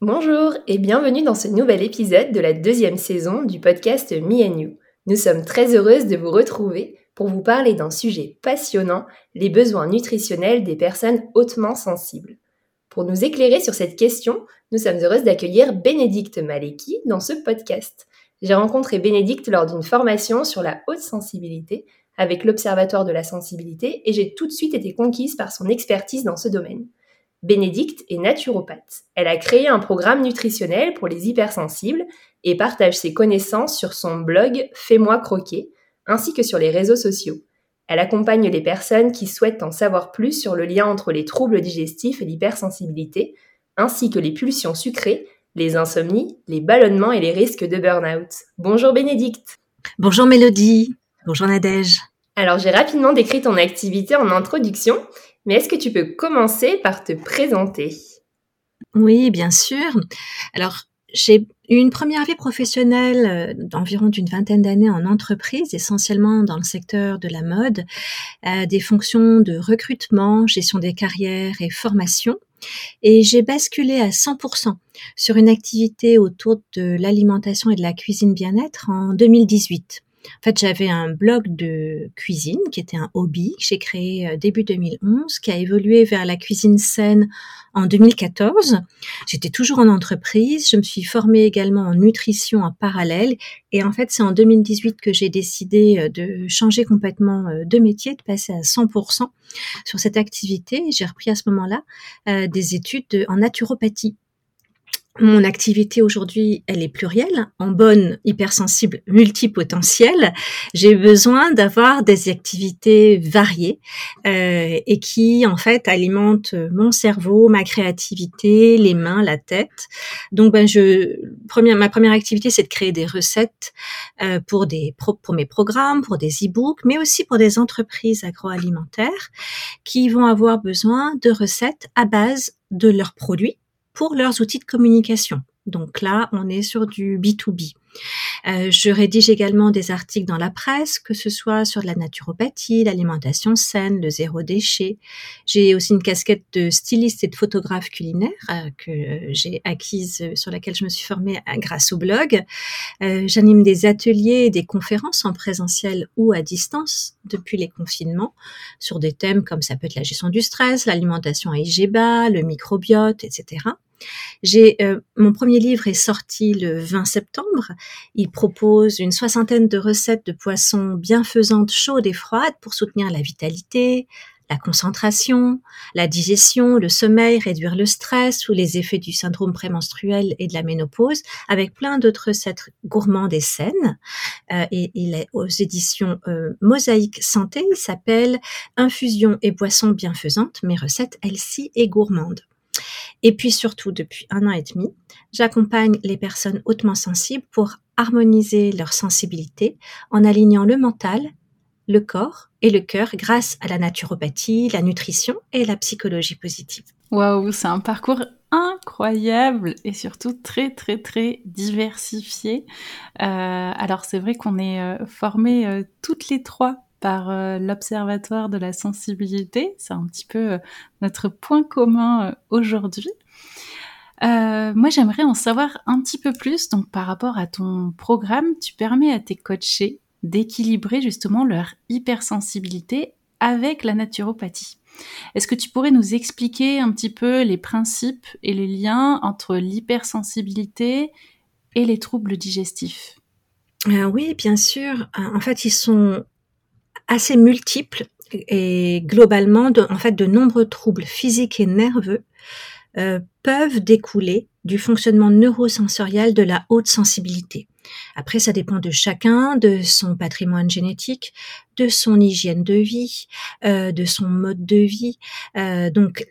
Bonjour et bienvenue dans ce nouvel épisode de la deuxième saison du podcast Me and You. Nous sommes très heureuses de vous retrouver pour vous parler d'un sujet passionnant, les besoins nutritionnels des personnes hautement sensibles. Pour nous éclairer sur cette question, nous sommes heureuses d'accueillir Bénédicte Maleki dans ce podcast. J'ai rencontré Bénédicte lors d'une formation sur la haute sensibilité avec l'Observatoire de la sensibilité et j'ai tout de suite été conquise par son expertise dans ce domaine. Bénédicte est naturopathe. Elle a créé un programme nutritionnel pour les hypersensibles et partage ses connaissances sur son blog Fais-moi croquer, ainsi que sur les réseaux sociaux. Elle accompagne les personnes qui souhaitent en savoir plus sur le lien entre les troubles digestifs et l'hypersensibilité, ainsi que les pulsions sucrées, les insomnies, les ballonnements et les risques de burn-out. Bonjour Bénédicte. Bonjour Mélodie. Bonjour Nadège. Alors j'ai rapidement décrit ton activité en introduction, mais est-ce que tu peux commencer par te présenter? Oui, bien sûr. Alors, j'ai eu une première vie professionnelle euh, d'environ d'une vingtaine d'années en entreprise, essentiellement dans le secteur de la mode, euh, des fonctions de recrutement, gestion des carrières et formation. Et j'ai basculé à 100% sur une activité autour de l'alimentation et de la cuisine bien-être en 2018. En fait, j'avais un blog de cuisine qui était un hobby que j'ai créé euh, début 2011, qui a évolué vers la cuisine saine en 2014. J'étais toujours en entreprise. Je me suis formée également en nutrition en parallèle. Et en fait, c'est en 2018 que j'ai décidé euh, de changer complètement euh, de métier, de passer à 100% sur cette activité. J'ai repris à ce moment-là des études en naturopathie mon activité aujourd'hui, elle est plurielle, en bonne, hypersensible, multipotentielle. J'ai besoin d'avoir des activités variées euh, et qui, en fait, alimentent mon cerveau, ma créativité, les mains, la tête. Donc, ben, je, première, ma première activité, c'est de créer des recettes euh, pour des pour mes programmes, pour des e-books, mais aussi pour des entreprises agroalimentaires qui vont avoir besoin de recettes à base de leurs produits pour leurs outils de communication. Donc là, on est sur du B2B. Euh, je rédige également des articles dans la presse, que ce soit sur la naturopathie, l'alimentation saine, le zéro déchet. J'ai aussi une casquette de styliste et de photographe culinaire euh, que j'ai acquise, euh, sur laquelle je me suis formée grâce au blog. J'anime des ateliers et des conférences en présentiel ou à distance depuis les confinements sur des thèmes comme ça peut être la gestion du stress, l'alimentation à IGBA, le microbiote, etc. J'ai euh, mon premier livre est sorti le 20 septembre. Il propose une soixantaine de recettes de poissons bienfaisantes chaudes et froides pour soutenir la vitalité, la concentration, la digestion, le sommeil, réduire le stress ou les effets du syndrome prémenstruel et de la ménopause, avec plein d'autres recettes gourmandes et saines. Euh, et il est aux éditions euh, Mosaïque Santé. Il s'appelle Infusion et boissons bienfaisantes, mes recettes healthy et gourmandes. Et puis surtout, depuis un an et demi, j'accompagne les personnes hautement sensibles pour harmoniser leur sensibilité en alignant le mental, le corps et le cœur grâce à la naturopathie, la nutrition et la psychologie positive. Waouh, c'est un parcours incroyable et surtout très très très diversifié. Euh, alors c'est vrai qu'on est euh, formés euh, toutes les trois par euh, l'Observatoire de la sensibilité. C'est un petit peu euh, notre point commun aujourd'hui. moi, j'aimerais en savoir un petit peu plus. Donc, par rapport à ton programme, tu permets à tes coachés d'équilibrer justement leur hypersensibilité avec la naturopathie. Est-ce que tu pourrais nous expliquer un petit peu les principes et les liens entre l'hypersensibilité et les troubles digestifs? Euh, Oui, bien sûr. Euh, en fait, ils sont assez multiples et globalement, de, en fait, de nombreux troubles physiques et nerveux euh, peuvent découler du fonctionnement neurosensoriel de la haute sensibilité. Après, ça dépend de chacun, de son patrimoine génétique, de son hygiène de vie, euh, de son mode de vie. Euh, donc,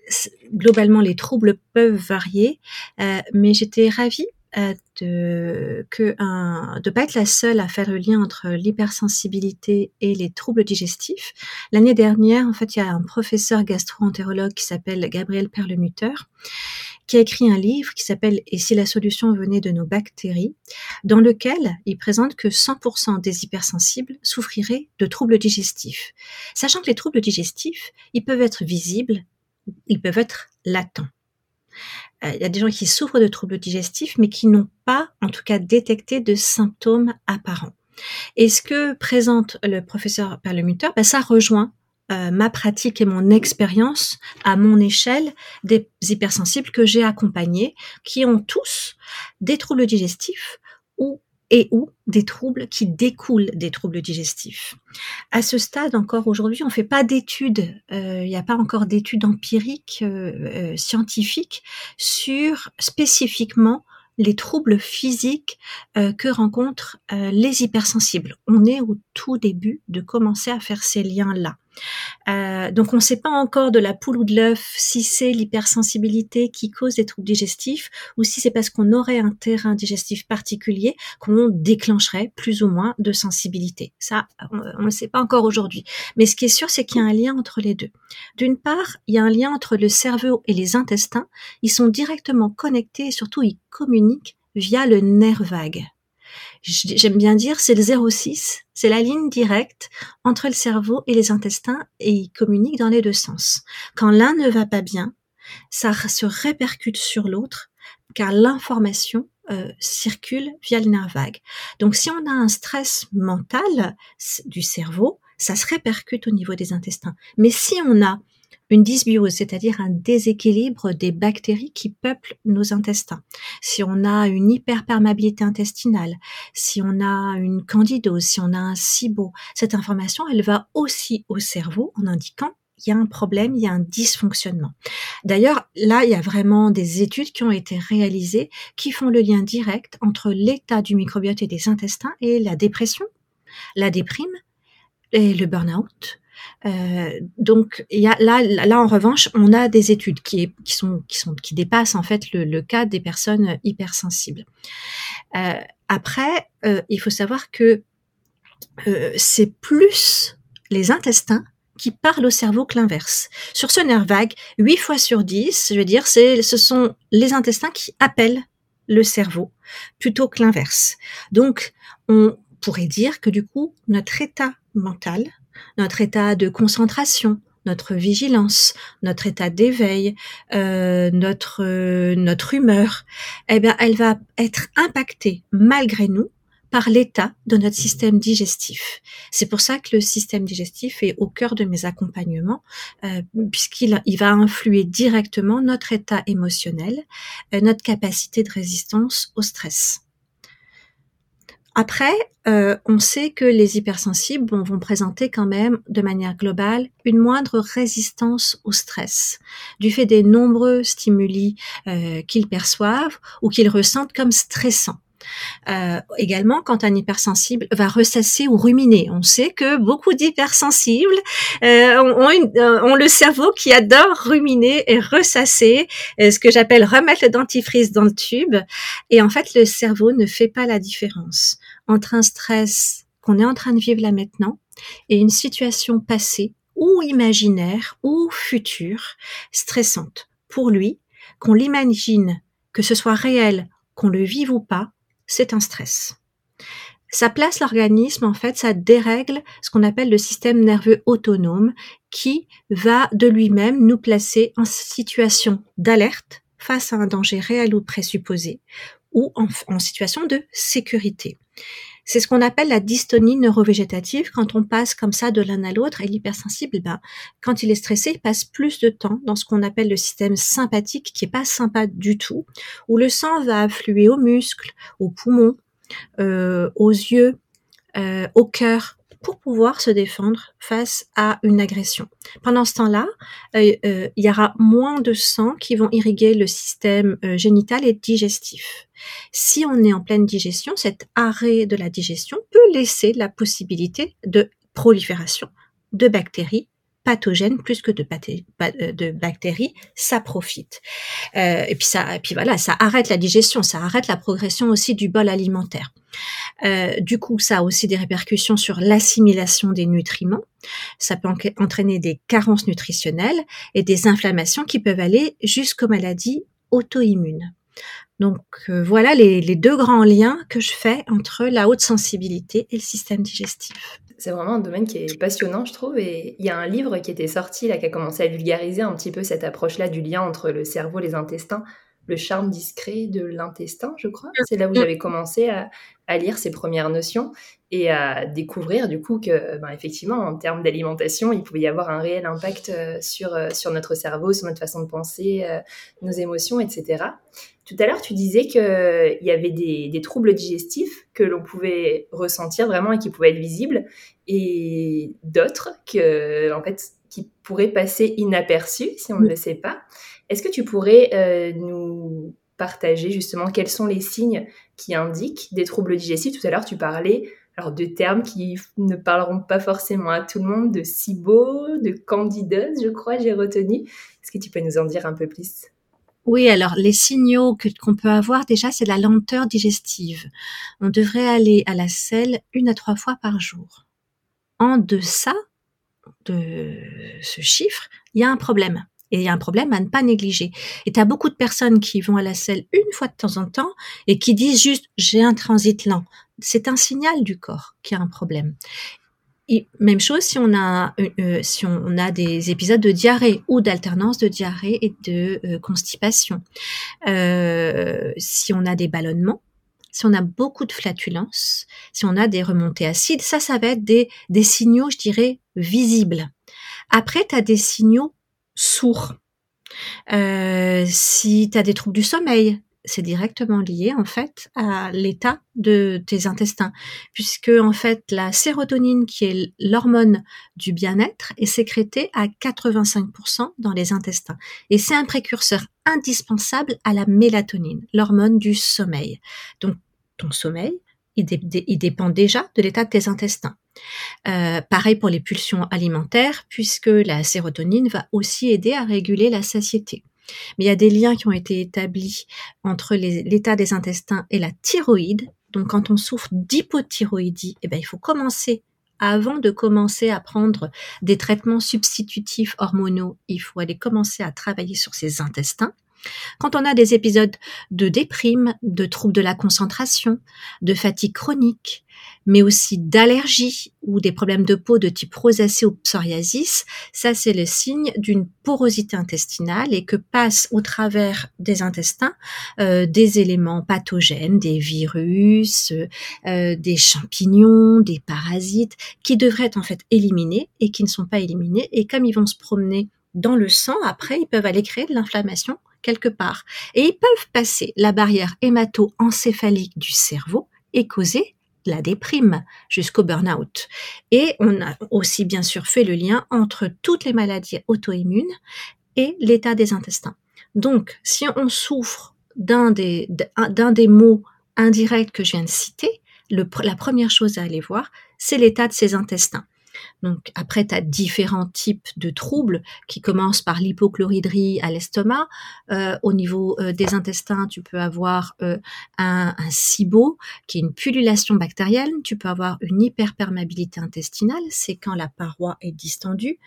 globalement, les troubles peuvent varier, mais j'étais ravie de que un, de pas être la seule à faire le lien entre l'hypersensibilité et les troubles digestifs. L'année dernière, en fait, il y a un professeur gastro-entérologue qui s'appelle Gabriel Perlemutter qui a écrit un livre qui s'appelle Et si la solution venait de nos bactéries, dans lequel il présente que 100% des hypersensibles souffriraient de troubles digestifs. Sachant que les troubles digestifs, ils peuvent être visibles, ils peuvent être latents. Euh, il y a des gens qui souffrent de troubles digestifs, mais qui n'ont pas, en tout cas, détecté de symptômes apparents. Et ce que présente le professeur Perlemutter, ben, ça rejoint euh, ma pratique et mon expérience à mon échelle des hypersensibles que j'ai accompagnés, qui ont tous des troubles digestifs et ou des troubles qui découlent des troubles digestifs. À ce stade, encore aujourd'hui, on ne fait pas d'études, euh, il n'y a pas encore d'études empiriques euh, scientifiques sur spécifiquement les troubles physiques euh, que rencontrent euh, les hypersensibles. On est au tout début de commencer à faire ces liens-là. Euh, donc on ne sait pas encore de la poule ou de l'œuf si c'est l'hypersensibilité qui cause des troubles digestifs ou si c'est parce qu'on aurait un terrain digestif particulier qu'on déclencherait plus ou moins de sensibilité. Ça, on ne sait pas encore aujourd'hui. Mais ce qui est sûr, c'est qu'il y a un lien entre les deux. D'une part, il y a un lien entre le cerveau et les intestins. Ils sont directement connectés et surtout ils communiquent via le nerf vague j'aime bien dire, c'est le 06, c'est la ligne directe entre le cerveau et les intestins et ils communiquent dans les deux sens. Quand l'un ne va pas bien, ça se répercute sur l'autre car l'information euh, circule via le nerf vague. Donc si on a un stress mental du cerveau, ça se répercute au niveau des intestins. Mais si on a une dysbiose, c'est-à-dire un déséquilibre des bactéries qui peuplent nos intestins. Si on a une hyperperméabilité intestinale, si on a une candidose, si on a un SIBO, cette information, elle va aussi au cerveau en indiquant il y a un problème, il y a un dysfonctionnement. D'ailleurs, là, il y a vraiment des études qui ont été réalisées qui font le lien direct entre l'état du microbiote et des intestins et la dépression, la déprime et le burn-out, euh, donc y a, là, là en revanche, on a des études qui, dépassent en fait le, cas des personnes hypersensibles. Euh, après, euh, il faut savoir que c'est plus les intestins qui parlent au cerveau que l'inverse. Sur ce nerf vague, 8 fois sur 10, je veux dire, c'est, ce sont les intestins qui appellent le cerveau plutôt que l'inverse. Donc, on pourrait dire que du coup, notre état mental notre état de concentration, notre vigilance, notre état d'éveil, euh, notre euh, notre humeur, eh bien, elle va être impactée malgré nous par l'état de notre système digestif. C'est pour ça que le système digestif est au cœur de mes accompagnements, euh, puisqu'il il va influer directement notre état émotionnel, notre capacité de résistance au stress. Après, euh, on sait que les hypersensibles vont présenter quand même de manière globale une moindre résistance au stress du fait des nombreux stimuli euh, qu'ils perçoivent ou qu'ils ressentent comme stressants. Euh, également, quand un hypersensible va ressasser ou ruminer, on sait que beaucoup d'hypersensibles euh, euh, ont, le cerveau qui adore ruminer et ressasser, ce que j'appelle remettre le dentifrice dans le tube. Et en fait, le cerveau ne fait pas la différence entre un stress qu'on est en train de vivre là maintenant et une situation passée ou imaginaire ou future stressante. Pour lui, qu'on l'imagine, que ce soit réel, qu'on le vive ou pas, c'est un stress. ça place l'organisme, en fait, ça dérègle ce qu'on appelle le système nerveux autonome qui va de lui-même nous placer en situation d'alerte face à un danger réel ou présupposé ou en, situation de sécurité. C'est ce qu'on appelle la dystonie neurovégétative. Quand on passe comme ça de l'un à l'autre et l'hypersensible, ben, quand il est stressé, il passe plus de temps dans ce qu'on appelle le système sympathique qui est pas sympa du tout, où le sang va affluer aux muscles, aux poumons, euh, aux yeux, euh, au cœur, pour pouvoir se défendre face à une agression. Pendant ce temps-là, euh, euh, il y aura moins de sang qui vont irriguer le système euh, génital et digestif. Si on est en pleine digestion, cet arrêt de la digestion peut laisser la possibilité de prolifération de bactéries pathogènes plus que de, de bactéries, ça profite. et puis ça, voilà, ça arrête la digestion, ça arrête la progression aussi du bol alimentaire. Euh, du coup, ça a aussi des répercussions sur l'assimilation des nutriments. Ça peut entraîner des carences nutritionnelles et des inflammations qui peuvent aller jusqu'aux maladies auto-immunes. Donc euh, voilà les, deux grands liens que je fais entre la haute sensibilité et le système digestif. C'est vraiment un domaine qui est passionnant, je trouve. Et il y a un livre qui était sorti, là, qui a commencé à vulgariser un petit peu cette approche-là du lien entre le cerveau et les intestins le charme discret de l'intestin, je crois. C'est là où j'avais commencé à, à lire ces premières notions et à découvrir du coup que, ben, effectivement, en termes d'alimentation, il pouvait y avoir un réel impact euh, sur, euh, sur notre cerveau, sur notre façon de penser, euh, nos émotions, etc. Tout à l'heure, tu disais qu'il y avait des, des, troubles digestifs que l'on pouvait ressentir vraiment et qui pouvaient être visibles, et d'autres que, en fait, qui pourraient passer inaperçus si on ne le sait pas. Est-ce que tu pourrais nous partager justement quels sont les signes qui indiquent des troubles digestifs? Tout à l'heure, tu parlais alors de termes qui ne parleront pas forcément à tout le monde, de SIBO, de candidose, je crois, j'ai retenu. Est-ce que tu peux nous en dire un peu plus? Oui, alors les signaux qu'on peut avoir déjà, c'est la lenteur digestive. On devrait aller à la selle une à trois fois par jour. En deçà de ce chiffre, il y a un problème. Et il y a un problème à ne pas négliger. Et tu as beaucoup de personnes qui vont à la selle une fois de temps en temps et qui disent juste j'ai un transit lent. C'est un signal du corps qu'il y a un problème. Et même chose si on a euh, euh, si on a des épisodes de diarrhée ou d'alternance de diarrhée et de euh, constipation. si on a des ballonnements, si on a beaucoup de flatulences, si on a des remontées acides, ça, ça va être des, des signaux, je dirais, visibles. Après, tu as des signaux sourd. Euh, si tu as des troubles du sommeil, c'est directement lié en fait à l'état de tes intestins, puisque en fait la sérotonine, qui est l'hormone du bien-être, est sécrétée à 85% dans les intestins, et c'est un précurseur indispensable à la mélatonine, l'hormone du sommeil. Donc ton sommeil, il dépend déjà de l'état de tes intestins. Euh, pareil pour les pulsions alimentaires, puisque la sérotonine va aussi aider à réguler la satiété. Mais il y a des liens qui ont été établis entre l'état des intestins et la thyroïde. Donc quand on souffre d'hypothyroïdie, eh ben, il faut commencer avant de commencer à prendre des traitements substitutifs hormonaux, il faut aller commencer à travailler sur ses intestins. Quand on a des épisodes de déprime, de troubles de la concentration, de fatigue chronique, mais aussi d'allergie ou des problèmes de peau de type rosacée ou psoriasis, ça c'est le signe d'une porosité intestinale et que passent au travers des intestins euh, des éléments pathogènes, des virus, euh, des champignons, des parasites qui devraient être en fait éliminés et qui ne sont pas éliminés. Et comme ils vont se promener dans le sang, après, ils peuvent aller créer de l'inflammation quelque part. Et ils peuvent passer la barrière hémato-encéphalique du cerveau et causer la déprime jusqu'au burn-out. Et on a aussi bien sûr fait le lien entre toutes les maladies auto-immunes et l'état des intestins. Donc, si on souffre d'un des, d'un des mots indirects que je viens de citer, la première chose à aller voir, c'est l'état de ses intestins. Donc après, tu as différents types de troubles qui commencent par l'hypochloridrie à l'estomac. Euh, au niveau euh, des intestins, tu peux avoir euh, un, un SIBO, qui est une pullulation bactérienne. Tu peux avoir une hyperperméabilité intestinale, c'est quand la paroi est distendue.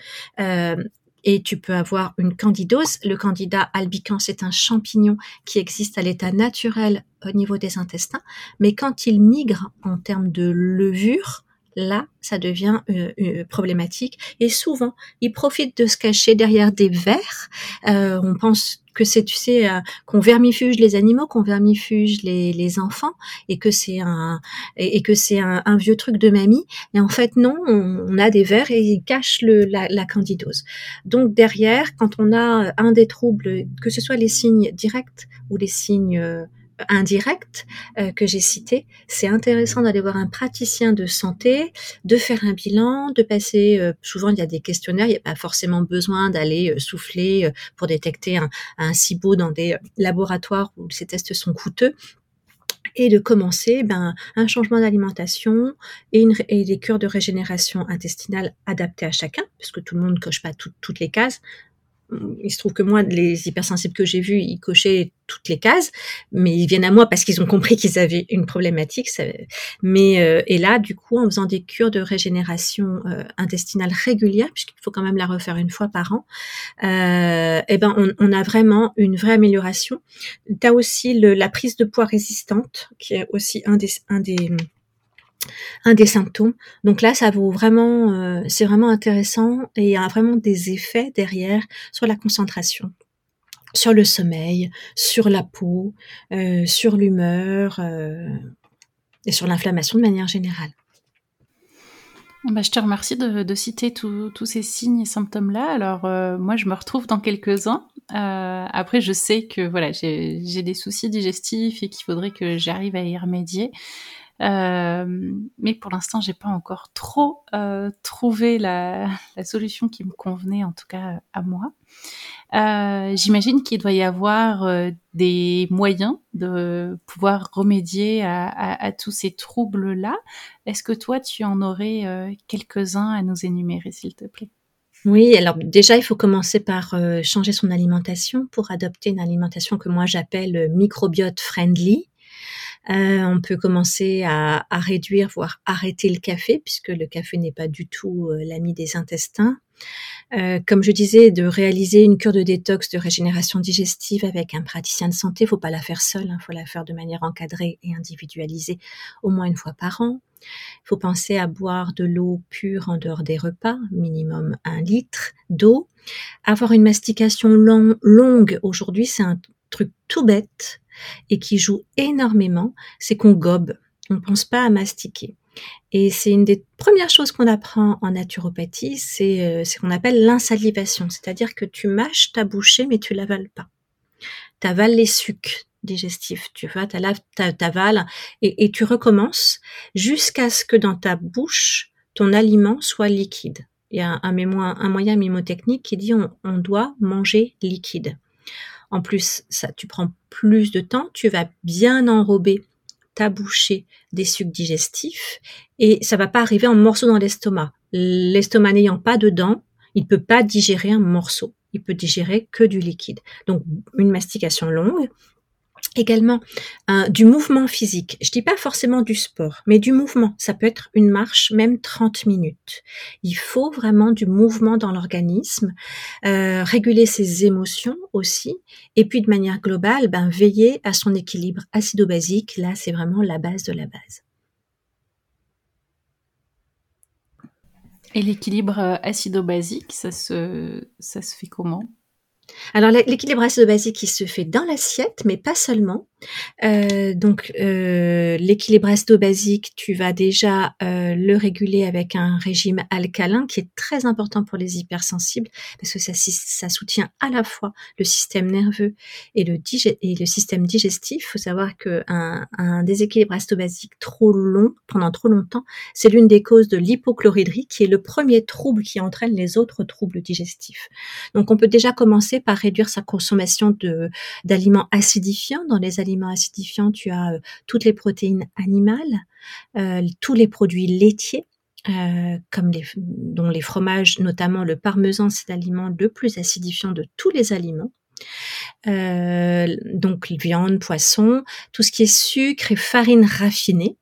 et tu peux avoir une candidose. Le candida albicans, c'est un champignon qui existe à l'état naturel au niveau des intestins, mais quand il migre en termes de levure, là, ça devient euh, euh, problématique. Et souvent, ils profitent de se cacher derrière des vers. Euh, on pense que c'est, tu sais, qu'on vermifuge les animaux, qu'on vermifuge les, les enfants, et que c'est un et, que c'est un, vieux truc de mamie. Et en fait, non, on, a des vers et ils cachent le, la, la candidose. Donc derrière, quand on a un des troubles, que ce soit les signes directs ou les signes indirect euh, que j'ai cité, c'est intéressant d'aller voir un praticien de santé, de faire un bilan, de passer, euh, souvent il y a des questionnaires, il n'y a pas forcément besoin d'aller euh, souffler pour détecter un, un SIBO dans des laboratoires où ces tests sont coûteux. Et de commencer ben, un changement d'alimentation et, des cures de régénération intestinale adaptées à chacun, puisque tout le monde ne coche pas toutes les cases il se trouve que moi, les hypersensibles que j'ai vus, ils cochaient toutes les cases, mais ils viennent à moi parce qu'ils ont compris qu'ils avaient une problématique. mais euh, et là, du coup, en faisant des cures de régénération euh, intestinale régulière, puisqu'il faut quand même la refaire une fois par an, euh, eh ben, on, on, a vraiment une vraie amélioration. Tu as aussi le, la prise de poids résistante, qui est aussi un des, un des un des symptômes. Donc là, ça vaut vraiment, euh, c'est vraiment intéressant et il y a vraiment des effets derrière sur la concentration, sur le sommeil, sur la peau, euh, sur l'humeur euh, et sur l'inflammation de manière générale. Bah, je te remercie de, citer tous ces signes et symptômes-là. Alors moi, je me retrouve dans quelques-uns. après, je sais que voilà, j'ai des soucis digestifs et qu'il faudrait que j'arrive à y remédier. Euh, mais pour l'instant, j'ai pas encore trop euh, trouvé la, la, solution qui me convenait, en tout cas à moi. Euh, J'imagine qu'il doit y avoir euh, des moyens de pouvoir remédier à, à, à tous ces troubles-là. Est-ce que toi, tu en aurais euh, quelques-uns à nous énumérer, s'il te plaît? Oui, alors déjà, il faut commencer par changer son alimentation pour adopter une alimentation que moi j'appelle microbiote friendly. Euh, on peut commencer à, réduire, voire arrêter le café, puisque le café n'est pas du tout euh, l'ami des intestins. Euh, comme je disais, de réaliser une cure de détox, de régénération digestive avec un praticien de santé, faut pas la faire seule, il hein, faut la faire de manière encadrée et individualisée au moins une fois par an. Il faut penser à boire de l'eau pure en dehors des repas, minimum un litre d'eau. Avoir une mastication longue, aujourd'hui c'est un truc tout bête, et qui joue énormément, c'est qu'on gobe. On ne pense pas à mastiquer. Et c'est une des premières choses qu'on apprend en naturopathie, c'est euh, ce qu'on appelle l'insalivation, c'est-à-dire que tu mâches ta bouchée mais tu l'avales pas. Tu avales les sucs digestifs, tu vois, t'avales et, et tu recommences jusqu'à ce que dans ta bouche, ton aliment soit liquide. Il y a un, un moyen mnémotechnique qui dit on doit manger liquide. En plus, ça, tu prends plus de temps, tu vas bien enrober ta bouchée des sucs digestifs et ça va pas arriver en morceaux dans l'estomac. L'estomac n'ayant pas de dents, il peut pas digérer un morceau. Il peut digérer que du liquide. Donc, une mastication longue, également du mouvement physique. Je dis pas forcément du sport, mais du mouvement. Ça peut être une marche, même 30 minutes. Il faut vraiment du mouvement dans l'organisme, euh, réguler ses émotions aussi, et puis de manière globale, ben, veiller à son équilibre acido-basique. Là, c'est vraiment la base de la base. Et l'équilibre euh, acido-basique, ça se fait comment? Alors l'équilibre acido-basique, il se fait dans l'assiette, mais pas seulement. Euh, donc euh, l'équilibre acido-basique, tu vas déjà euh, le réguler avec un régime alcalin qui est très important pour les hypersensibles parce que ça, ça soutient à la fois le système nerveux et le, système digestif. Il faut savoir qu'un un déséquilibre acido-basique trop long, pendant trop longtemps, c'est l'une des causes de l'hypochloridrie qui est le premier trouble qui entraîne les autres troubles digestifs. Donc on peut déjà commencer par réduire sa consommation de d'aliments acidifiants dans les aliments acidifiants, tu as euh, toutes les protéines animales, euh, tous les produits laitiers, euh, comme dont les fromages, notamment le parmesan, c'est l'aliment le plus acidifiant de tous les aliments. donc viande, poisson, tout ce qui est sucre et farine raffinée.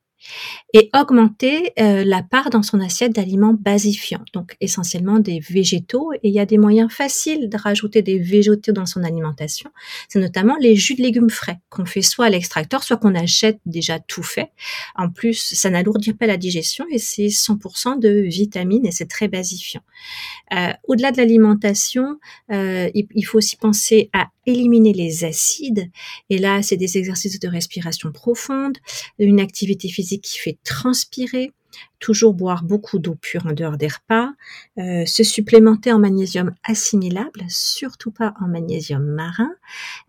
Et augmenter euh, la part dans son assiette d'aliments basifiants, donc essentiellement des végétaux. Et il y a des moyens faciles de rajouter des végétaux dans son alimentation. C'est notamment les jus de légumes frais qu'on fait soit à l'extracteur, soit qu'on achète déjà tout fait. En plus, ça n'alourdit pas la digestion et c'est 100% de vitamines et c'est très basifiant. Euh, au-delà de l'alimentation, euh, il, faut aussi penser à éliminer les acides. Et là, c'est des exercices de respiration profonde, une activité physique qui fait transpirer, toujours boire beaucoup d'eau pure en dehors des repas, euh, se supplémenter en magnésium assimilable, surtout pas en magnésium marin,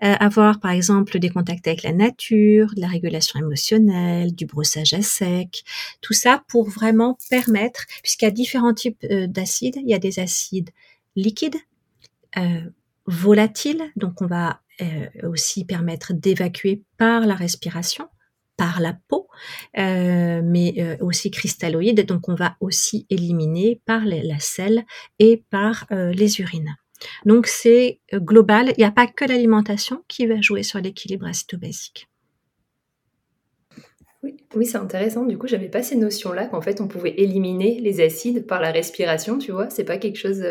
euh, avoir par exemple des contacts avec la nature, de la régulation émotionnelle, du brossage à sec, tout ça pour vraiment permettre, puisqu'il y a différents types euh, d'acides, il y a des acides liquides, volatiles, donc on va aussi permettre d'évacuer par la respiration par la peau, euh, mais euh, aussi cristalloïde. Donc on va aussi éliminer par la selle et par euh, les urines. Donc c'est global. Il n'y a pas que l'alimentation qui va jouer sur l'équilibre acétobasique. Oui, oui c'est intéressant. Du coup, j'avais pas ces notions-là qu'en fait on pouvait éliminer les acides par la respiration. Tu vois, c'est pas quelque chose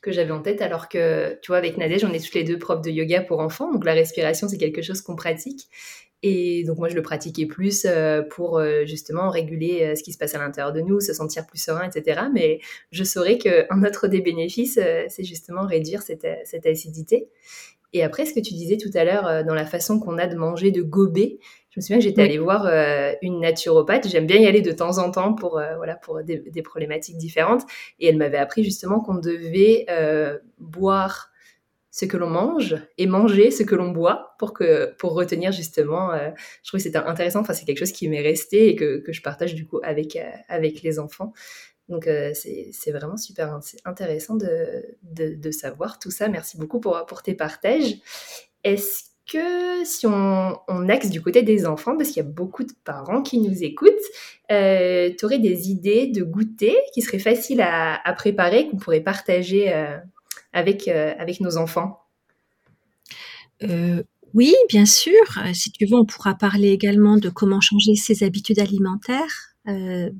que j'avais en tête. Alors que, tu vois, avec Nadège, on est toutes les deux profs de yoga pour enfants, donc la respiration c'est quelque chose qu'on pratique. Et donc moi, je le pratiquais plus euh, pour euh, justement réguler euh, ce qui se passe à l'intérieur de nous, se sentir plus serein, etc. Mais je saurais qu'un autre des bénéfices, c'est justement réduire cette, cette, acidité. Et après, ce que tu disais tout à l'heure, dans la façon qu'on a de manger, de gober, je me souviens que j'étais allée voir une naturopathe. J'aime bien y aller de temps en temps pour, voilà, pour des, des, problématiques différentes. Et elle m'avait appris justement qu'on devait boire ce que l'on mange et manger ce que l'on boit pour que pour retenir justement euh, je trouve que c'était intéressant. Enfin c'est quelque chose qui m'est resté et que, que, je partage du coup avec euh, avec les enfants. Donc euh, c'est vraiment super intéressant de, de, de, savoir tout ça. Merci beaucoup pour, pour tes partages. Est-ce que si on, axe du côté des enfants, parce qu'il y a beaucoup de parents qui nous écoutent, tu aurais des idées de goûter qui seraient faciles à, préparer, qu'on pourrait partager avec, euh, avec nos enfants? Euh, Oui, bien sûr. Euh, si tu veux, on pourra parler également de comment changer ses habitudes alimentaires.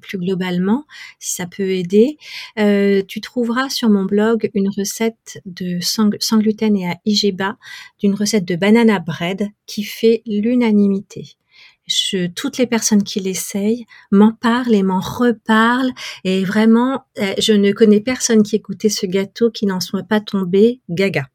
Plus globalement, si ça peut aider. tu trouveras sur mon blog une recette de sans, gluten et à IGBA d'une recette de banana bread qui fait l'unanimité. Je, toutes les personnes qui l'essayent m'en parlent et m'en reparlent. Et vraiment, euh, je ne connais personne qui écoutait ce gâteau qui n'en soit pas tombé gaga.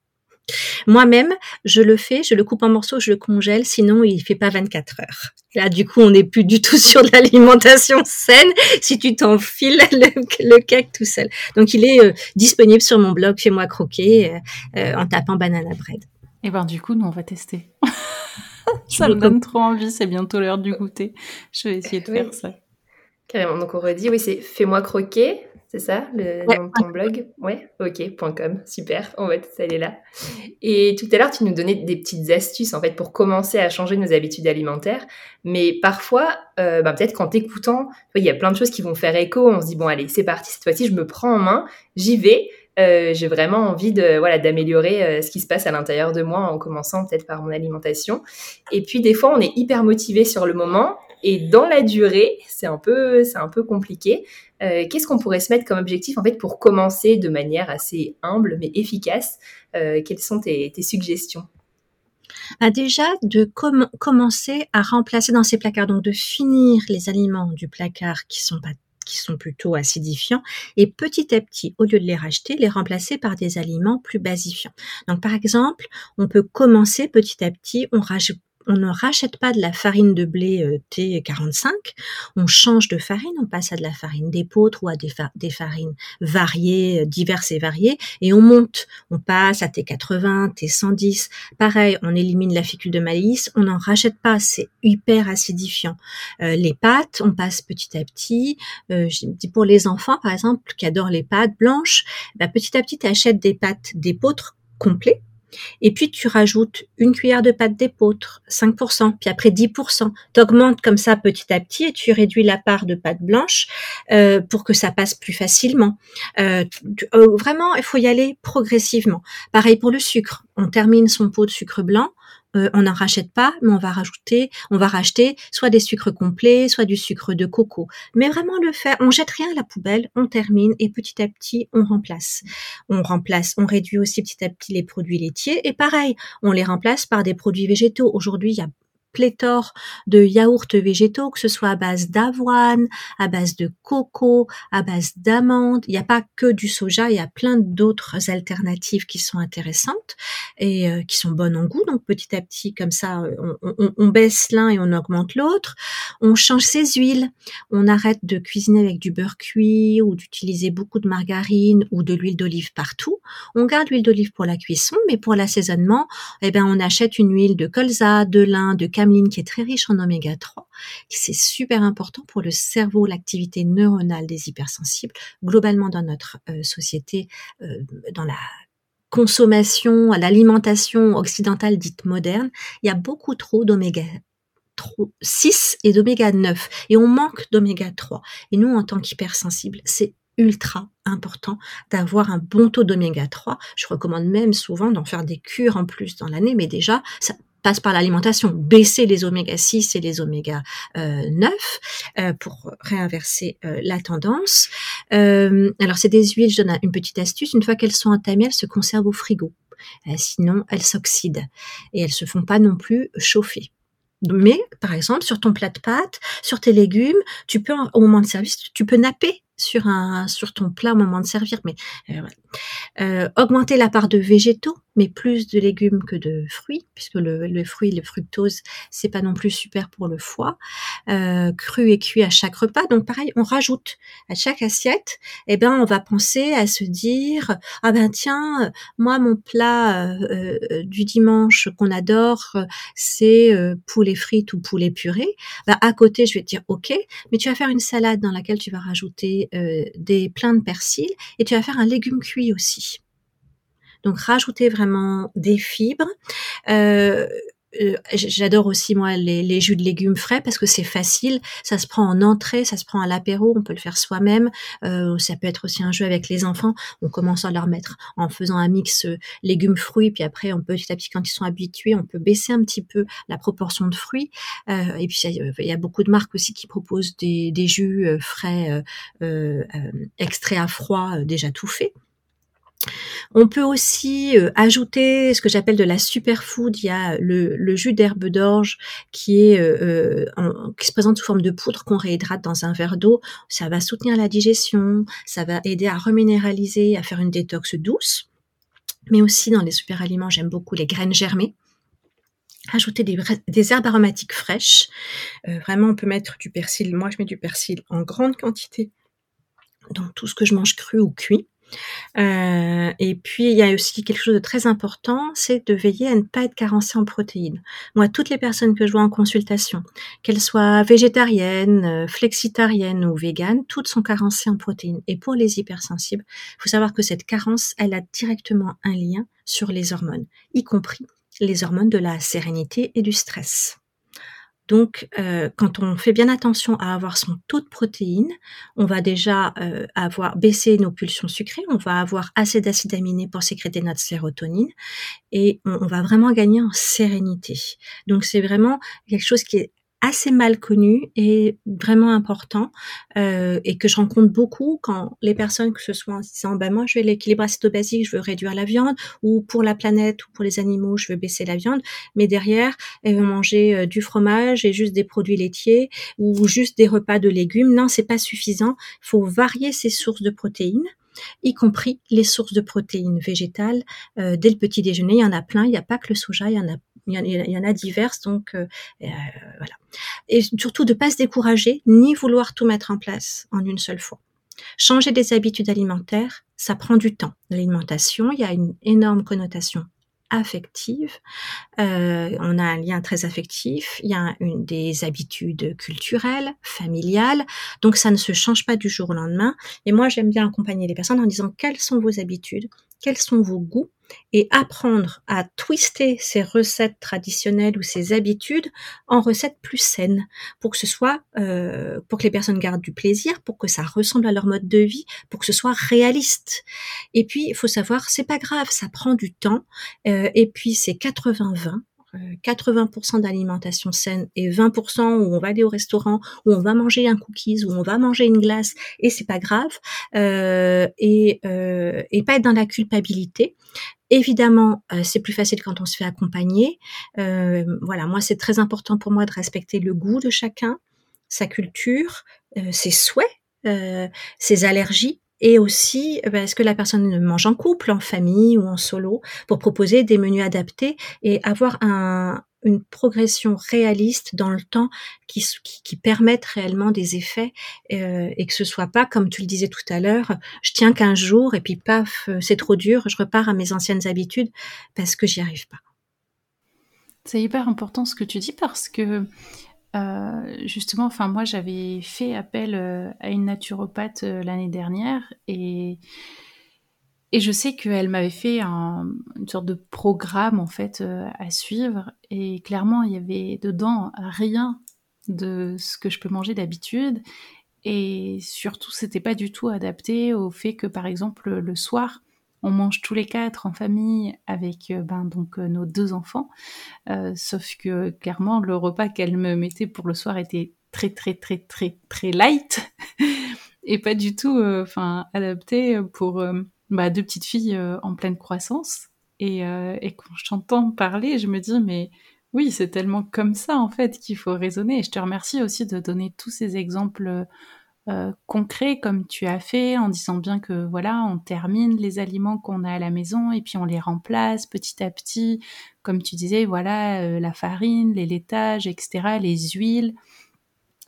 Moi-même, je le fais, je le coupe en morceaux, je le congèle, sinon il fait pas 24 heures. Là, du coup, on n'est plus du tout sur de l'alimentation saine si tu t'enfiles le, le cake tout seul. Donc, il est euh, disponible sur mon blog Fais-moi croquer euh, en tapant banana bread. Et ben, du coup, nous, on va tester. ça me donne trop envie, c'est bientôt l'heure du goûter. Je vais essayer de faire ça. Carrément, donc on redit, oui, c'est Fais-moi croquer, c'est ça, le nom de ton blog? Ouais, ok, .com, super, on va aller là. Et tout à l'heure, tu nous donnais des petites astuces, en fait, pour commencer à changer nos habitudes alimentaires. Mais parfois, euh, bah, peut-être qu'en t'écoutant, il y a plein de choses qui vont faire écho, on se dit, bon, allez, c'est parti, cette fois-ci, je me prends en main, j'y vais, euh, j'ai vraiment envie de voilà d'améliorer euh, ce qui se passe à l'intérieur de moi en commençant peut-être par mon alimentation. Et puis des fois on est hyper motivé sur le moment et dans la durée c'est un peu c'est un peu compliqué. Euh, Qu'est-ce qu'on pourrait se mettre comme objectif en fait pour commencer de manière assez humble mais efficace? Euh, Quelles sont tes, tes suggestions? Bah déjà de commencer à remplacer dans ces placards, donc de finir les aliments du placard qui sont pas qui sont plutôt acidifiants, et petit à petit, au lieu de les racheter, les remplacer par des aliments plus basifiants. Donc par exemple, on peut commencer petit à petit, on rajoute on ne rachète pas de la farine de blé euh, T45, on change de farine, on passe à de la farine d'épeautre ou à des, farines variées, euh, diverses et variées, et on monte, on passe à T80, T110. Pareil, on élimine la fécule de maïs, on n'en rachète pas, c'est hyper acidifiant. Euh, les pâtes, on passe petit à petit. pour les enfants, par exemple, qui adorent les pâtes blanches, bah, petit à petit, tu des pâtes d'épeautre complets et puis tu rajoutes une cuillère de pâte d'épeautre, 5%, puis après 10%. Tu augmentes comme ça petit à petit et tu réduis la part de pâte blanche euh, pour que ça passe plus facilement. Euh, euh, vraiment, il faut y aller progressivement. Pareil pour le sucre. On termine son pot de sucre blanc, euh, on n'en rachète pas, mais on va rajouter, on va racheter soit des sucres complets, soit du sucre de coco. Mais vraiment le faire, on jette rien à la poubelle, on termine et petit à petit on remplace. On remplace, on réduit aussi petit à petit les produits laitiers et pareil, on les remplace par des produits végétaux. Aujourd'hui, il y a pléthore de yaourts végétaux, que ce soit à base d'avoine, à base de coco, à base d'amandes. Il n'y a pas que du soja, il y a plein d'autres alternatives qui sont intéressantes et euh, qui sont bonnes en goût. Donc petit à petit, comme ça, on, baisse l'un et on augmente l'autre. On change ses huiles. On arrête de cuisiner avec du beurre cuit ou d'utiliser beaucoup de margarine ou de l'huile d'olive partout. On garde l'huile d'olive pour la cuisson, mais pour l'assaisonnement, eh ben on achète une huile de colza, de lin, de cameline qui est très riche en oméga 3. C'est super important pour le cerveau, l'activité neuronale des hypersensibles. Globalement dans notre euh, société, euh, dans la consommation, à l'alimentation occidentale dite moderne, il y a beaucoup trop d'oméga 6 et d'oméga 9 et on manque d'oméga 3. Et nous, en tant qu'hypersensibles, c'est ultra important d'avoir un bon taux d'oméga 3. Je recommande même souvent d'en faire des cures en plus dans l'année, mais déjà, ça par l'alimentation, baisser les oméga 6 et les oméga 9 euh, pour réinverser euh, la tendance. Euh, alors c'est des huiles, je donne une petite astuce, une fois qu'elles sont entamées, elles se conservent au frigo. sinon, elles s'oxydent et elles se font pas non plus chauffer. Mais, par exemple, sur ton plat de pâtes, sur tes légumes, tu peux, au moment de service, tu peux napper sur un sur ton plat au moment de servir mais euh, euh, augmenter la part de végétaux mais plus de légumes que de fruits puisque le, le fruit le fructose c'est pas non plus super pour le foie euh, cru et cuit à chaque repas. Donc pareil on rajoute à chaque assiette et eh ben on va penser à se dire ah ben tiens moi mon plat euh, euh, du dimanche qu'on adore c'est poulet frites ou poulet puré ben, à côté je vais te dire ok mais tu vas faire une salade dans laquelle tu vas rajouter euh, des pleins de persil et tu vas faire un légume cuit aussi. Donc rajouter vraiment des fibres. Euh, j'adore aussi moi les, jus de légumes frais parce que c'est facile, ça se prend en entrée, ça se prend à l'apéro, on peut le faire soi-même. ça peut être aussi un jeu avec les enfants. On commence à leur mettre en faisant un mix légumes fruits, puis après on peut petit à petit quand ils sont habitués, on peut baisser un petit peu la proportion de fruits. et puis il y a beaucoup de marques aussi qui proposent des, des jus frais extraits à froid déjà tout faits. On peut aussi euh, ajouter ce que j'appelle de la superfood. Il y a le, jus d'herbe d'orge qui est euh, euh, se présente sous forme de poudre qu'on réhydrate dans un verre d'eau. Ça va soutenir la digestion, ça va aider à reminéraliser, à faire une détox douce. Mais aussi dans les super aliments, j'aime beaucoup les graines germées ajouter des, herbes aromatiques fraîches. vraiment, on peut mettre du persil. Moi, je mets du persil en grande quantité dans tout ce que je mange cru ou cuit. Euh, et puis, il y a aussi quelque chose de très important, c'est de veiller à ne pas être carencé en protéines. Moi, toutes les personnes que je vois en consultation, qu'elles soient végétariennes, euh, flexitariennes ou véganes, toutes sont carencées en protéines. Et pour les hypersensibles, il faut savoir que cette carence, elle a directement un lien sur les hormones, y compris les hormones de la sérénité et du stress. Donc, euh, quand on fait bien attention à avoir son taux de protéines, on va déjà euh, avoir baissé nos pulsions sucrées, on va avoir assez d'acides aminés pour sécréter notre sérotonine et on, va vraiment gagner en sérénité. Donc, c'est vraiment quelque chose qui est assez mal connu et vraiment important euh, et que je rencontre beaucoup quand les personnes que ce soit en disant ben moi je vais l'équilibre acido-basique je veux réduire la viande ou pour la planète ou pour les animaux je veux baisser la viande mais derrière elles vont manger euh, du fromage et juste des produits laitiers ou juste des repas de légumes non c'est pas suffisant il faut varier ses sources de protéines y compris les sources de protéines végétales. Euh, dès le petit déjeuner, il y en a plein. Il n'y a pas que le soja, il y en a, il y en a diverses. Donc euh, euh, voilà. Et surtout de pas se décourager, ni vouloir tout mettre en place en une seule fois. Changer des habitudes alimentaires, ça prend du temps. L'alimentation, il y a une énorme connotation affective. Euh, on a un lien très affectif. Il y a une, des habitudes culturelles, familiales. Donc ça ne se change pas du jour au lendemain. Et moi, j'aime bien accompagner les personnes en disant quelles sont vos habitudes, quels sont vos goûts et apprendre à twister ces recettes traditionnelles ou ces habitudes en recettes plus saines pour que ce soit euh, pour que les personnes gardent du plaisir pour que ça ressemble à leur mode de vie pour que ce soit réaliste. Et puis il faut savoir c'est pas grave ça prend du temps euh, et puis c'est 80-20 80% d'alimentation saine et 20% où on va aller au restaurant, où on va manger un cookies, où on va manger une glace et c'est pas grave, euh, et, euh, et pas être dans la culpabilité. Évidemment, euh, c'est plus facile quand on se fait accompagner. Euh, voilà, moi c'est très important pour moi de respecter le goût de chacun, sa culture, euh, ses souhaits, ses allergies et aussi euh, est-ce que la personne mange en couple, en famille ou en solo, pour proposer des menus adaptés et avoir un, une progression réaliste dans le temps qui, qui, qui permette réellement des effets euh, et que ce soit pas, comme tu le disais tout à l'heure, je tiens qu'un jour et puis paf, c'est trop dur, je repars à mes anciennes habitudes parce que j'y arrive pas. C'est hyper important ce que tu dis parce que euh, justement, enfin moi j'avais fait appel euh, à une naturopathe euh, l'année dernière et je sais qu'elle m'avait fait une sorte de programme en fait à suivre et clairement il y avait dedans rien de ce que je peux manger d'habitude et surtout c'était pas du tout adapté au fait que par exemple le soir on mange tous les quatre en famille avec euh, ben, donc euh, nos deux enfants. Euh, sauf que clairement, le repas qu'elle me mettait pour le soir était très très très très très light et pas du tout enfin adapté pour bah, deux petites filles en pleine croissance. Et, et quand je t'entends parler, je me dis mais oui, c'est tellement comme ça en fait qu'il faut raisonner. Et je te remercie aussi de donner tous ces exemples euh, concret comme tu as fait en disant bien que voilà on termine les aliments qu'on a à la maison et puis on les remplace petit à petit. Comme tu disais voilà euh, la farine les laitages etc les huiles.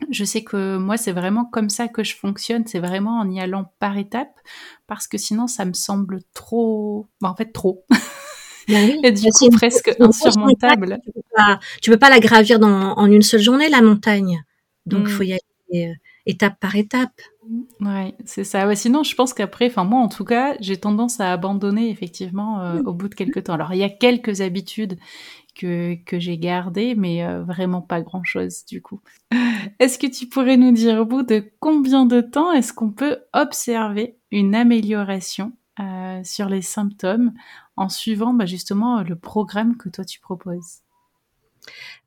Je sais que moi c'est vraiment comme ça que je fonctionne. C'est vraiment en y allant par étapes parce que sinon ça me semble trop bah, en fait trop. Et du coup presque insurmontable. tu peux, pas, peux pas la gravir dans, en une seule journée la montagne. Donc il mm. faut y aller euh, étape par étape. Ouais, c'est ça. Ouais, sinon, je pense qu'après, enfin moi en tout cas, j'ai tendance à abandonner effectivement euh, au bout de quelques temps. Alors il y a quelques habitudes que, que j'ai gardées, mais euh, vraiment pas grand-chose du coup. Est-ce que tu pourrais nous dire au bout de combien de temps est-ce qu'on peut observer une amélioration euh, sur les symptômes en suivant bah, justement le programme que toi tu proposes?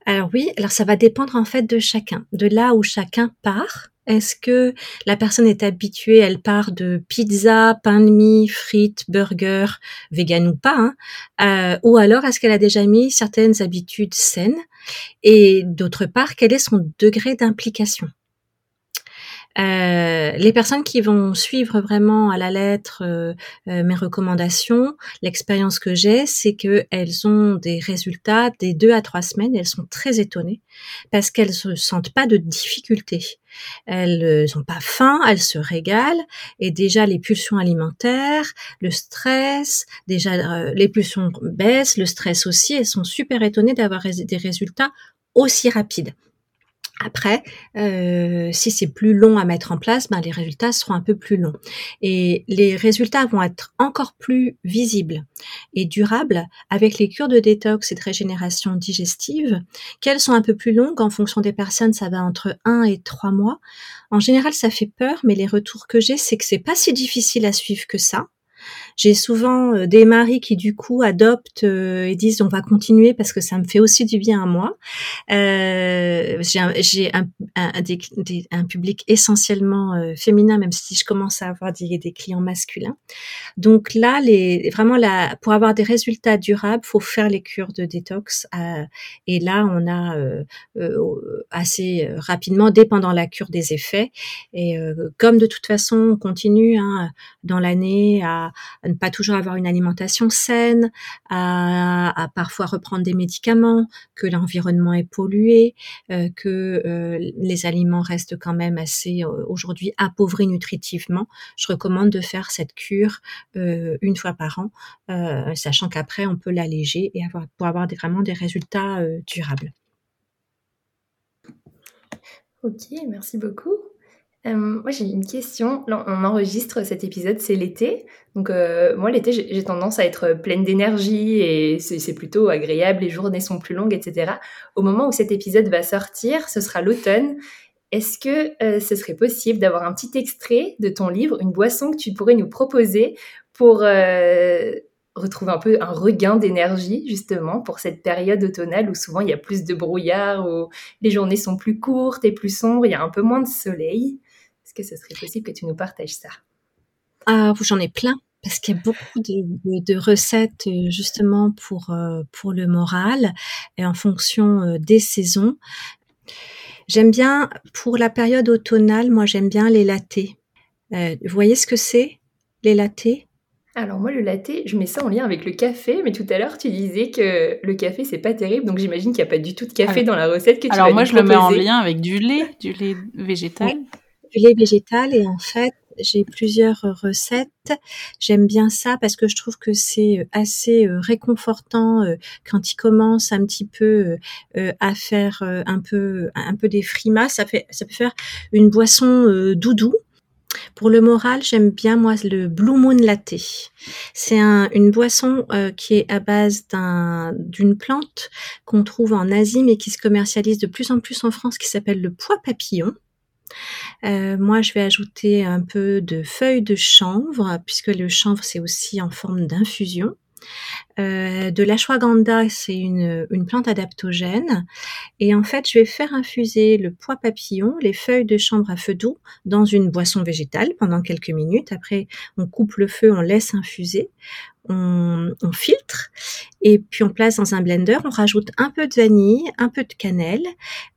Alors oui, alors ça va dépendre en fait de chacun, de là où chacun part. Est-ce que la personne est habituée, elle part de pizza, pain de mie, frites, burger, vegan ou pas, hein, euh, ou alors est-ce qu'elle a déjà mis certaines habitudes saines Et d'autre part, quel est son degré d'implication? Euh, les personnes qui vont suivre vraiment à la lettre euh, euh, mes recommandations, l'expérience que j'ai, c'est que elles ont des résultats des deux à trois semaines. elles sont très étonnées parce qu'elles se sentent pas de difficulté. Elles n'ont pas faim, elles se régalent et déjà les pulsions alimentaires, le stress, déjà les pulsions baissent, le stress aussi. Elles sont super étonnées d'avoir des résultats aussi rapides. Après, euh, si c'est plus long à mettre en place, ben les résultats seront un peu plus longs. Et les résultats vont être encore plus visibles et durables avec les cures de détox et de régénération digestive, qu'elles sont un peu plus longues en fonction des personnes, ça va entre 1 et 3 mois. En général, ça fait peur, mais les retours que j'ai, c'est que c'est pas si difficile à suivre que ça. J'ai souvent euh, des maris qui du coup adoptent euh, et disent on va continuer parce que ça me fait aussi du bien à moi. Euh, j'ai un, un, un, public essentiellement féminin, même si je commence à avoir des, des, clients masculins. Donc là, les, vraiment là, pour avoir des résultats durables, faut faire les cures de détox. et là, on a assez rapidement, dépendant la cure des effets. Et comme de toute façon, on continue hein, dans l'année à à, ne pas toujours avoir une alimentation saine, à, parfois reprendre des médicaments, que l'environnement est pollué, euh, que euh, les aliments restent quand même assez euh, aujourd'hui appauvris nutritivement. Je recommande de faire cette cure une fois par an, sachant qu'après on peut l'alléger et avoir pour avoir vraiment des résultats durables. Ok, merci beaucoup. Euh, moi, j'ai une question. On enregistre cet épisode, c'est l'été. Donc, euh, moi, l'été, j'ai tendance à être pleine d'énergie et c'est plutôt agréable. Les journées sont plus longues, etc. Au moment où cet épisode va sortir, ce sera l'automne. Est-ce que euh, ce serait possible d'avoir un petit extrait de ton livre, une boisson que tu pourrais nous proposer pour retrouver un peu un regain d'énergie justement pour cette période automnale où souvent il y a plus de brouillard, où les journées sont plus courtes et plus sombres, il y a un peu moins de soleil? Est-ce que ce serait possible que tu nous partages ça? Ah, j'en ai plein parce qu'il y a beaucoup de, recettes euh, justement pour euh, pour le moral et en fonction euh, des saisons. J'aime bien pour la période automnale, moi j'aime bien les lattés. vous voyez ce que c'est les lattés alors moi le latte, je mets ça en lien avec le café, mais tout à l'heure tu disais que le café c'est pas terrible, donc j'imagine qu'il n'y a pas du tout de café ah dans la recette que tu Alors moi je le mets en lien avec du lait, du lait végétal. Du lait végétal et en fait j'ai plusieurs recettes. J'aime bien ça parce que je trouve que c'est assez euh, réconfortant euh, quand il commence un petit peu euh, à faire un peu un peu des frimas. Ça fait ça peut faire une boisson doudou pour le moral, j'aime bien moi le Blue Moon Latte. C'est une boisson euh, qui est à base d'une plante qu'on trouve en Asie mais qui se commercialise de plus en plus en France qui s'appelle le pois papillon. Euh, moi, je vais ajouter un peu de feuilles de chanvre, puisque le chanvre, c'est aussi en forme d'infusion. Euh, de l'ashwagandha, c'est une, une, plante adaptogène. Et en fait, je vais faire infuser le pois papillon, les feuilles de chanvre à feu doux, dans une boisson végétale pendant quelques minutes. Après, on coupe le feu, on laisse infuser. On, on, filtre et puis on place dans un blender, on rajoute un peu de vanille, un peu de cannelle,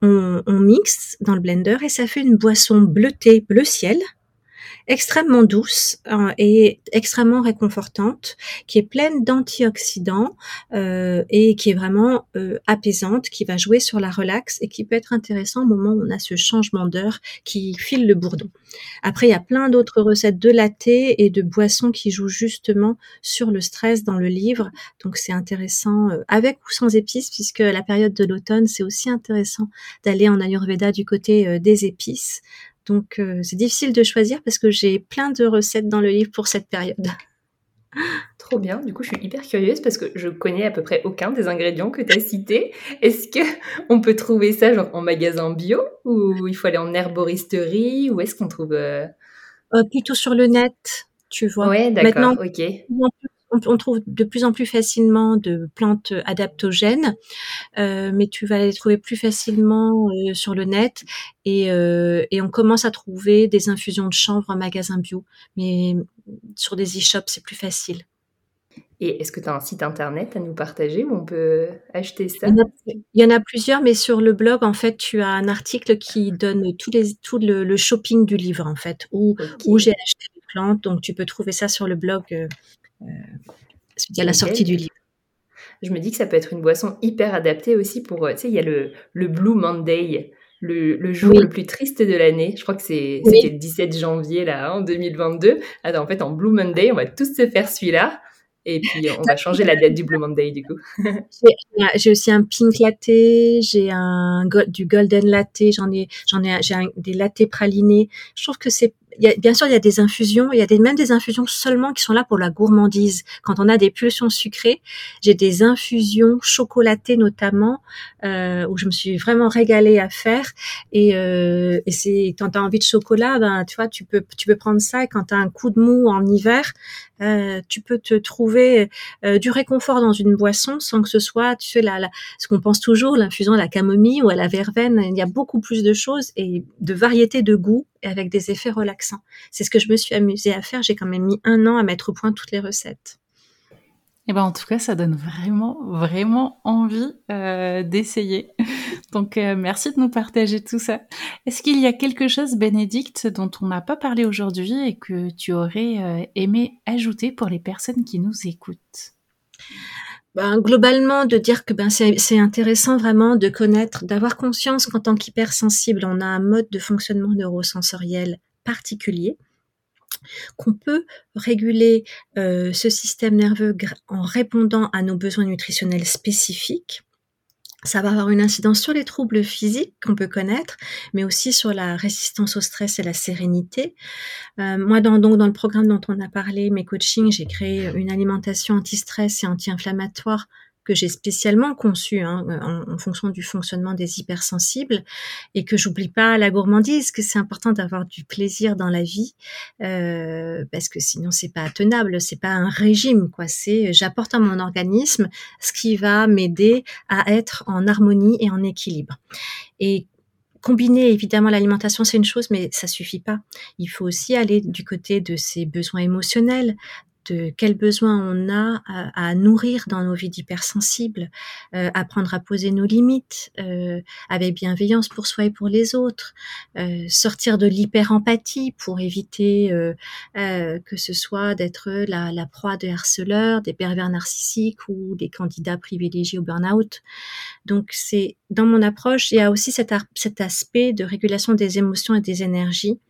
on, on mixe dans le blender et ça fait une boisson bleutée, bleu ciel, extrêmement douce euh, et extrêmement réconfortante, qui est pleine d'antioxydants euh, et qui est vraiment euh, apaisante, qui va jouer sur la relaxe et qui peut être intéressant au moment où on a ce changement d'heure qui file le bourdon. Après, il y a plein d'autres recettes de latte et de boissons qui jouent justement sur le stress dans le livre. Donc c'est intéressant avec ou sans épices, puisque la période de l'automne, c'est aussi intéressant d'aller en Ayurveda du côté des épices. Donc euh, c'est difficile de choisir parce que j'ai plein de recettes dans le livre pour cette période. Trop bien. Du coup, je suis hyper curieuse parce que je connais à peu près aucun des ingrédients que tu as cités. Est-ce que on peut trouver ça genre en magasin bio ou il faut aller en herboristerie ou est-ce qu'on trouve euh, euh, plutôt sur le net, tu vois. Ouais, d'accord. Ok on, trouve de plus en plus facilement de plantes adaptogènes, euh, mais tu vas les trouver plus facilement euh, sur le net euh, et, on commence à trouver des infusions de chanvre en magasin bio, mais sur des e-shops c'est plus facile. Et est-ce que tu as un site internet à nous partager où on peut acheter ça? Il y, en a, plusieurs, mais sur le blog, en fait, tu as un article qui donne tout, les, tout le, shopping du livre, en fait, où, où j'ai acheté des plantes. Donc, tu peux trouver ça sur le blog il y a la sortie du livre. Je me dis que ça peut être une boisson hyper adaptée aussi pour, euh, tu sais, il y a le, le Blue Monday, le, jour le plus triste de l'année. Je crois que c'est c'était le 17 janvier là, en 2022. Alors en fait, en Blue Monday, on va tous se faire celui-là. Et puis on va changer la date du Blue Monday du coup. j'ai aussi un pink latte, j'ai un du golden latte, j'en ai j'en ai j'ai des latte pralinés. Je trouve que c'est bien sûr, il y a des infusions, il y a des, même des infusions seulement qui sont là pour la gourmandise. Quand on a des pulsions sucrées, j'ai des infusions chocolatées notamment, euh, où je me suis vraiment régalée à faire. Et, euh, et c'est quand tu as envie de chocolat, ben tu vois, tu peux tu peux prendre ça. Et quand tu as un coup de mou en hiver, euh, tu peux te trouver euh, du réconfort dans une boisson sans que ce soit, tu sais, la, la ce qu'on pense toujours, l'infusion à la camomille ou à la verveine. Il y a beaucoup plus de choses et de variétés de goûts avec des effets relaxants. C'est ce que je me suis amusée à faire. J'ai quand même mis un an à mettre au point toutes les recettes. Et eh ben en tout cas, ça donne vraiment, vraiment envie euh, d'essayer. Donc euh, merci de nous partager tout ça. Est-ce qu'il y a quelque chose, Bénédicte, dont on n'a pas parlé aujourd'hui et que tu aurais euh, aimé ajouter pour les personnes qui nous écoutent? Ben, globalement, de dire que ben, c'est intéressant vraiment de connaître, d'avoir conscience qu'en tant qu'hypersensible, on a un mode de fonctionnement neurosensoriel particulier qu'on peut réguler euh, ce système nerveux en répondant à nos besoins nutritionnels spécifiques. Ça va avoir une incidence sur les troubles physiques qu'on peut connaître, mais aussi sur la résistance au stress et la sérénité. Euh, moi, donc, dans le programme dont on a parlé, mes coachings, j'ai créé une alimentation anti-stress et anti-inflammatoire que j'ai spécialement conçu hein, en, fonction du fonctionnement des hypersensibles et que j'oublie pas la gourmandise, que c'est important d'avoir du plaisir dans la vie euh, parce que sinon c'est pas tenable, c'est pas un régime quoi. C'est j'apporte à mon organisme ce qui va m'aider à être en harmonie et en équilibre. Et combiner évidemment l'alimentation c'est une chose mais ça suffit pas. Il faut aussi aller du côté de ses besoins émotionnels, de quels besoins on a à, nourrir dans nos vies d'hypersensibles, euh, apprendre à poser nos limites euh, avec bienveillance pour soi et pour les autres, euh, sortir de l'hyper-empathie pour éviter que ce soit d'être la, la, proie de harceleurs, des pervers narcissiques ou des candidats privilégiés au burn-out. Donc c'est dans mon approche, il y a aussi cet, cet aspect de régulation des émotions et des énergies euh,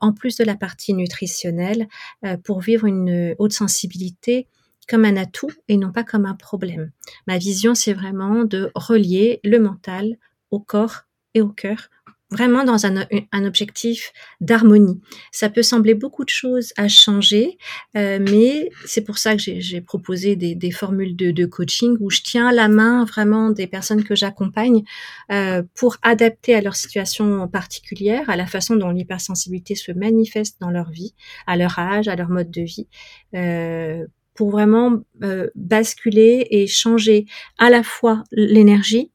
en plus de la partie nutritionnelle, euh, pour vivre une haute sensibilité comme un atout et non pas comme un problème. Ma vision, c'est vraiment de relier le mental au corps et au cœur vraiment dans un, un objectif d'harmonie. Ça peut sembler beaucoup de choses à changer, euh, mais c'est pour ça que j'ai proposé des, des formules de, de, coaching où je tiens la main vraiment des personnes que j'accompagne euh, pour adapter à leur situation particulière, à la façon dont l'hypersensibilité se manifeste dans leur vie, à leur âge, à leur mode de vie. Euh, pour vraiment euh, basculer et changer à la fois l'énergie,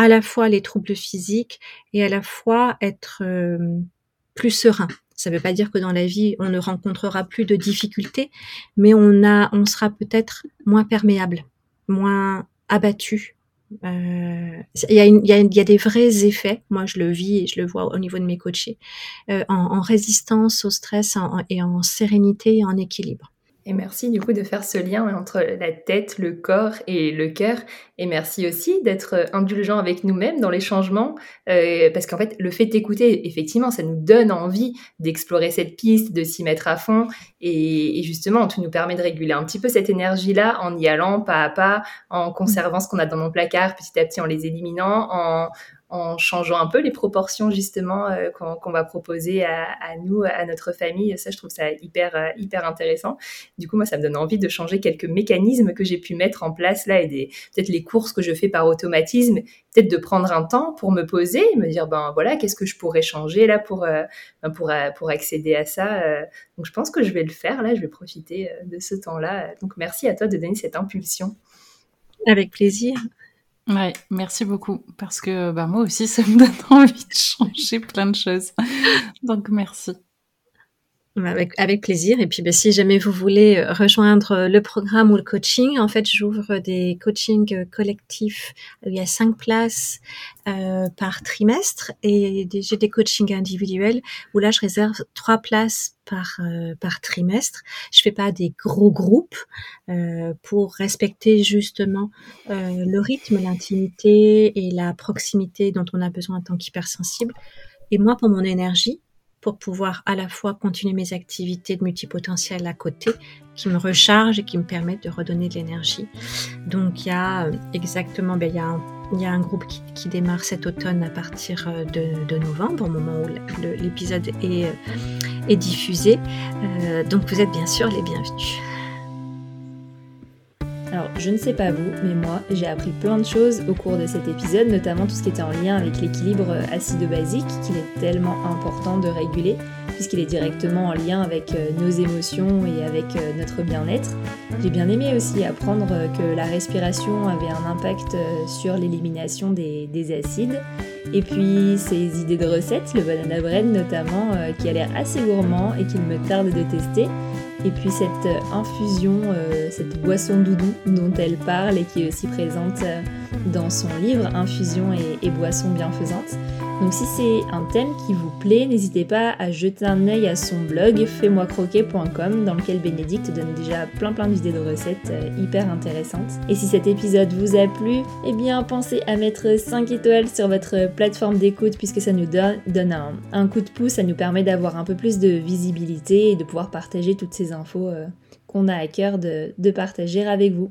à la fois les troubles physiques et à la fois être euh, plus serein. Ça ne veut pas dire que dans la vie on ne rencontrera plus de difficultés, mais on a, on sera peut-être moins perméable, moins abattu. Euh, il y, a y, a, des vrais effets, moi je le vis et je le vois au niveau de mes coachés, euh, en, résistance au stress et en sérénité et en équilibre. Et merci du coup de faire ce lien entre la tête, le corps et le cœur. Et merci aussi d'être indulgent avec nous-mêmes dans les changements, euh, parce qu'en fait, le fait d'écouter, effectivement, ça nous donne envie d'explorer cette piste, de s'y mettre à fond. Et, justement, tout nous permet de réguler un petit peu cette énergie-là en y allant pas à pas, en conservant ce qu'on a dans nos placards petit à petit, en les éliminant, en, en changeant un peu les proportions justement euh, qu'on va proposer à, nous, à notre famille. Ça, je trouve ça hyper, euh, hyper intéressant. Du coup, moi, ça me donne envie de changer quelques mécanismes que j'ai pu mettre en place là et peut-être les courses que je fais par automatisme, peut-être de prendre un temps pour me poser, me dire, ben voilà, qu'est-ce que je pourrais changer là pour, euh, ben, pour, pour accéder à ça. Donc, je pense que je vais le faire là, je vais profiter de ce temps-là. Donc, merci à toi de donner cette impulsion. Avec plaisir. Ouais, merci beaucoup parce que bah, moi aussi ça me donne envie de changer plein de choses. Donc merci. Avec, avec plaisir. Et puis, ben, si jamais vous voulez euh, rejoindre le programme ou le coaching, en fait, j'ouvre des coachings euh, collectifs. Il y a cinq places euh, par trimestre et j'ai des coachings individuels où là, je réserve trois places par euh, par trimestre. Je fais pas des gros groupes euh, pour respecter justement euh, le rythme, l'intimité et la proximité dont on a besoin en tant qu'hypersensible. Et moi, pour mon énergie, pour pouvoir à la fois continuer mes activités de multipotentiel à côté, qui me rechargent et qui me permettent de redonner de l'énergie. Donc il y a euh, exactement, ben, il, y a un, groupe qui, démarre cet automne à partir euh, de, novembre, au moment où l'épisode est, euh, diffusé. Donc vous êtes bien sûr les bienvenus. Alors, je ne sais pas vous, mais moi, j'ai appris plein de choses au cours de cet épisode, notamment tout ce qui était en lien avec l'équilibre acide-basique, qu'il est tellement important de réguler, puisqu'il est directement en lien avec euh, nos émotions et avec euh, notre bien-être. J'ai bien aimé aussi apprendre que la respiration avait un impact euh, sur l'élimination des, des, acides. Et puis ces idées de recettes, le banana bread notamment, qui a l'air assez gourmand et qu'il me tarde de tester. Et puis cette euh, infusion, euh, cette boisson doudou dont elle parle et qui est aussi présente euh, dans son livre Infusion et, boisson bienfaisante. Donc si c'est un thème qui vous plaît, n'hésitez pas à jeter un œil à son blog fais-moi-croquer.com dans lequel Bénédicte donne déjà plein plein d'idées de recettes hyper intéressantes. Et si cet épisode vous a plu, eh bien pensez à mettre 5 étoiles sur votre plateforme d'écoute puisque ça nous donne, un, un coup de pouce, ça nous permet d'avoir un peu plus de visibilité et de pouvoir partager toutes ces infos euh, qu'on a à cœur de, de partager avec vous.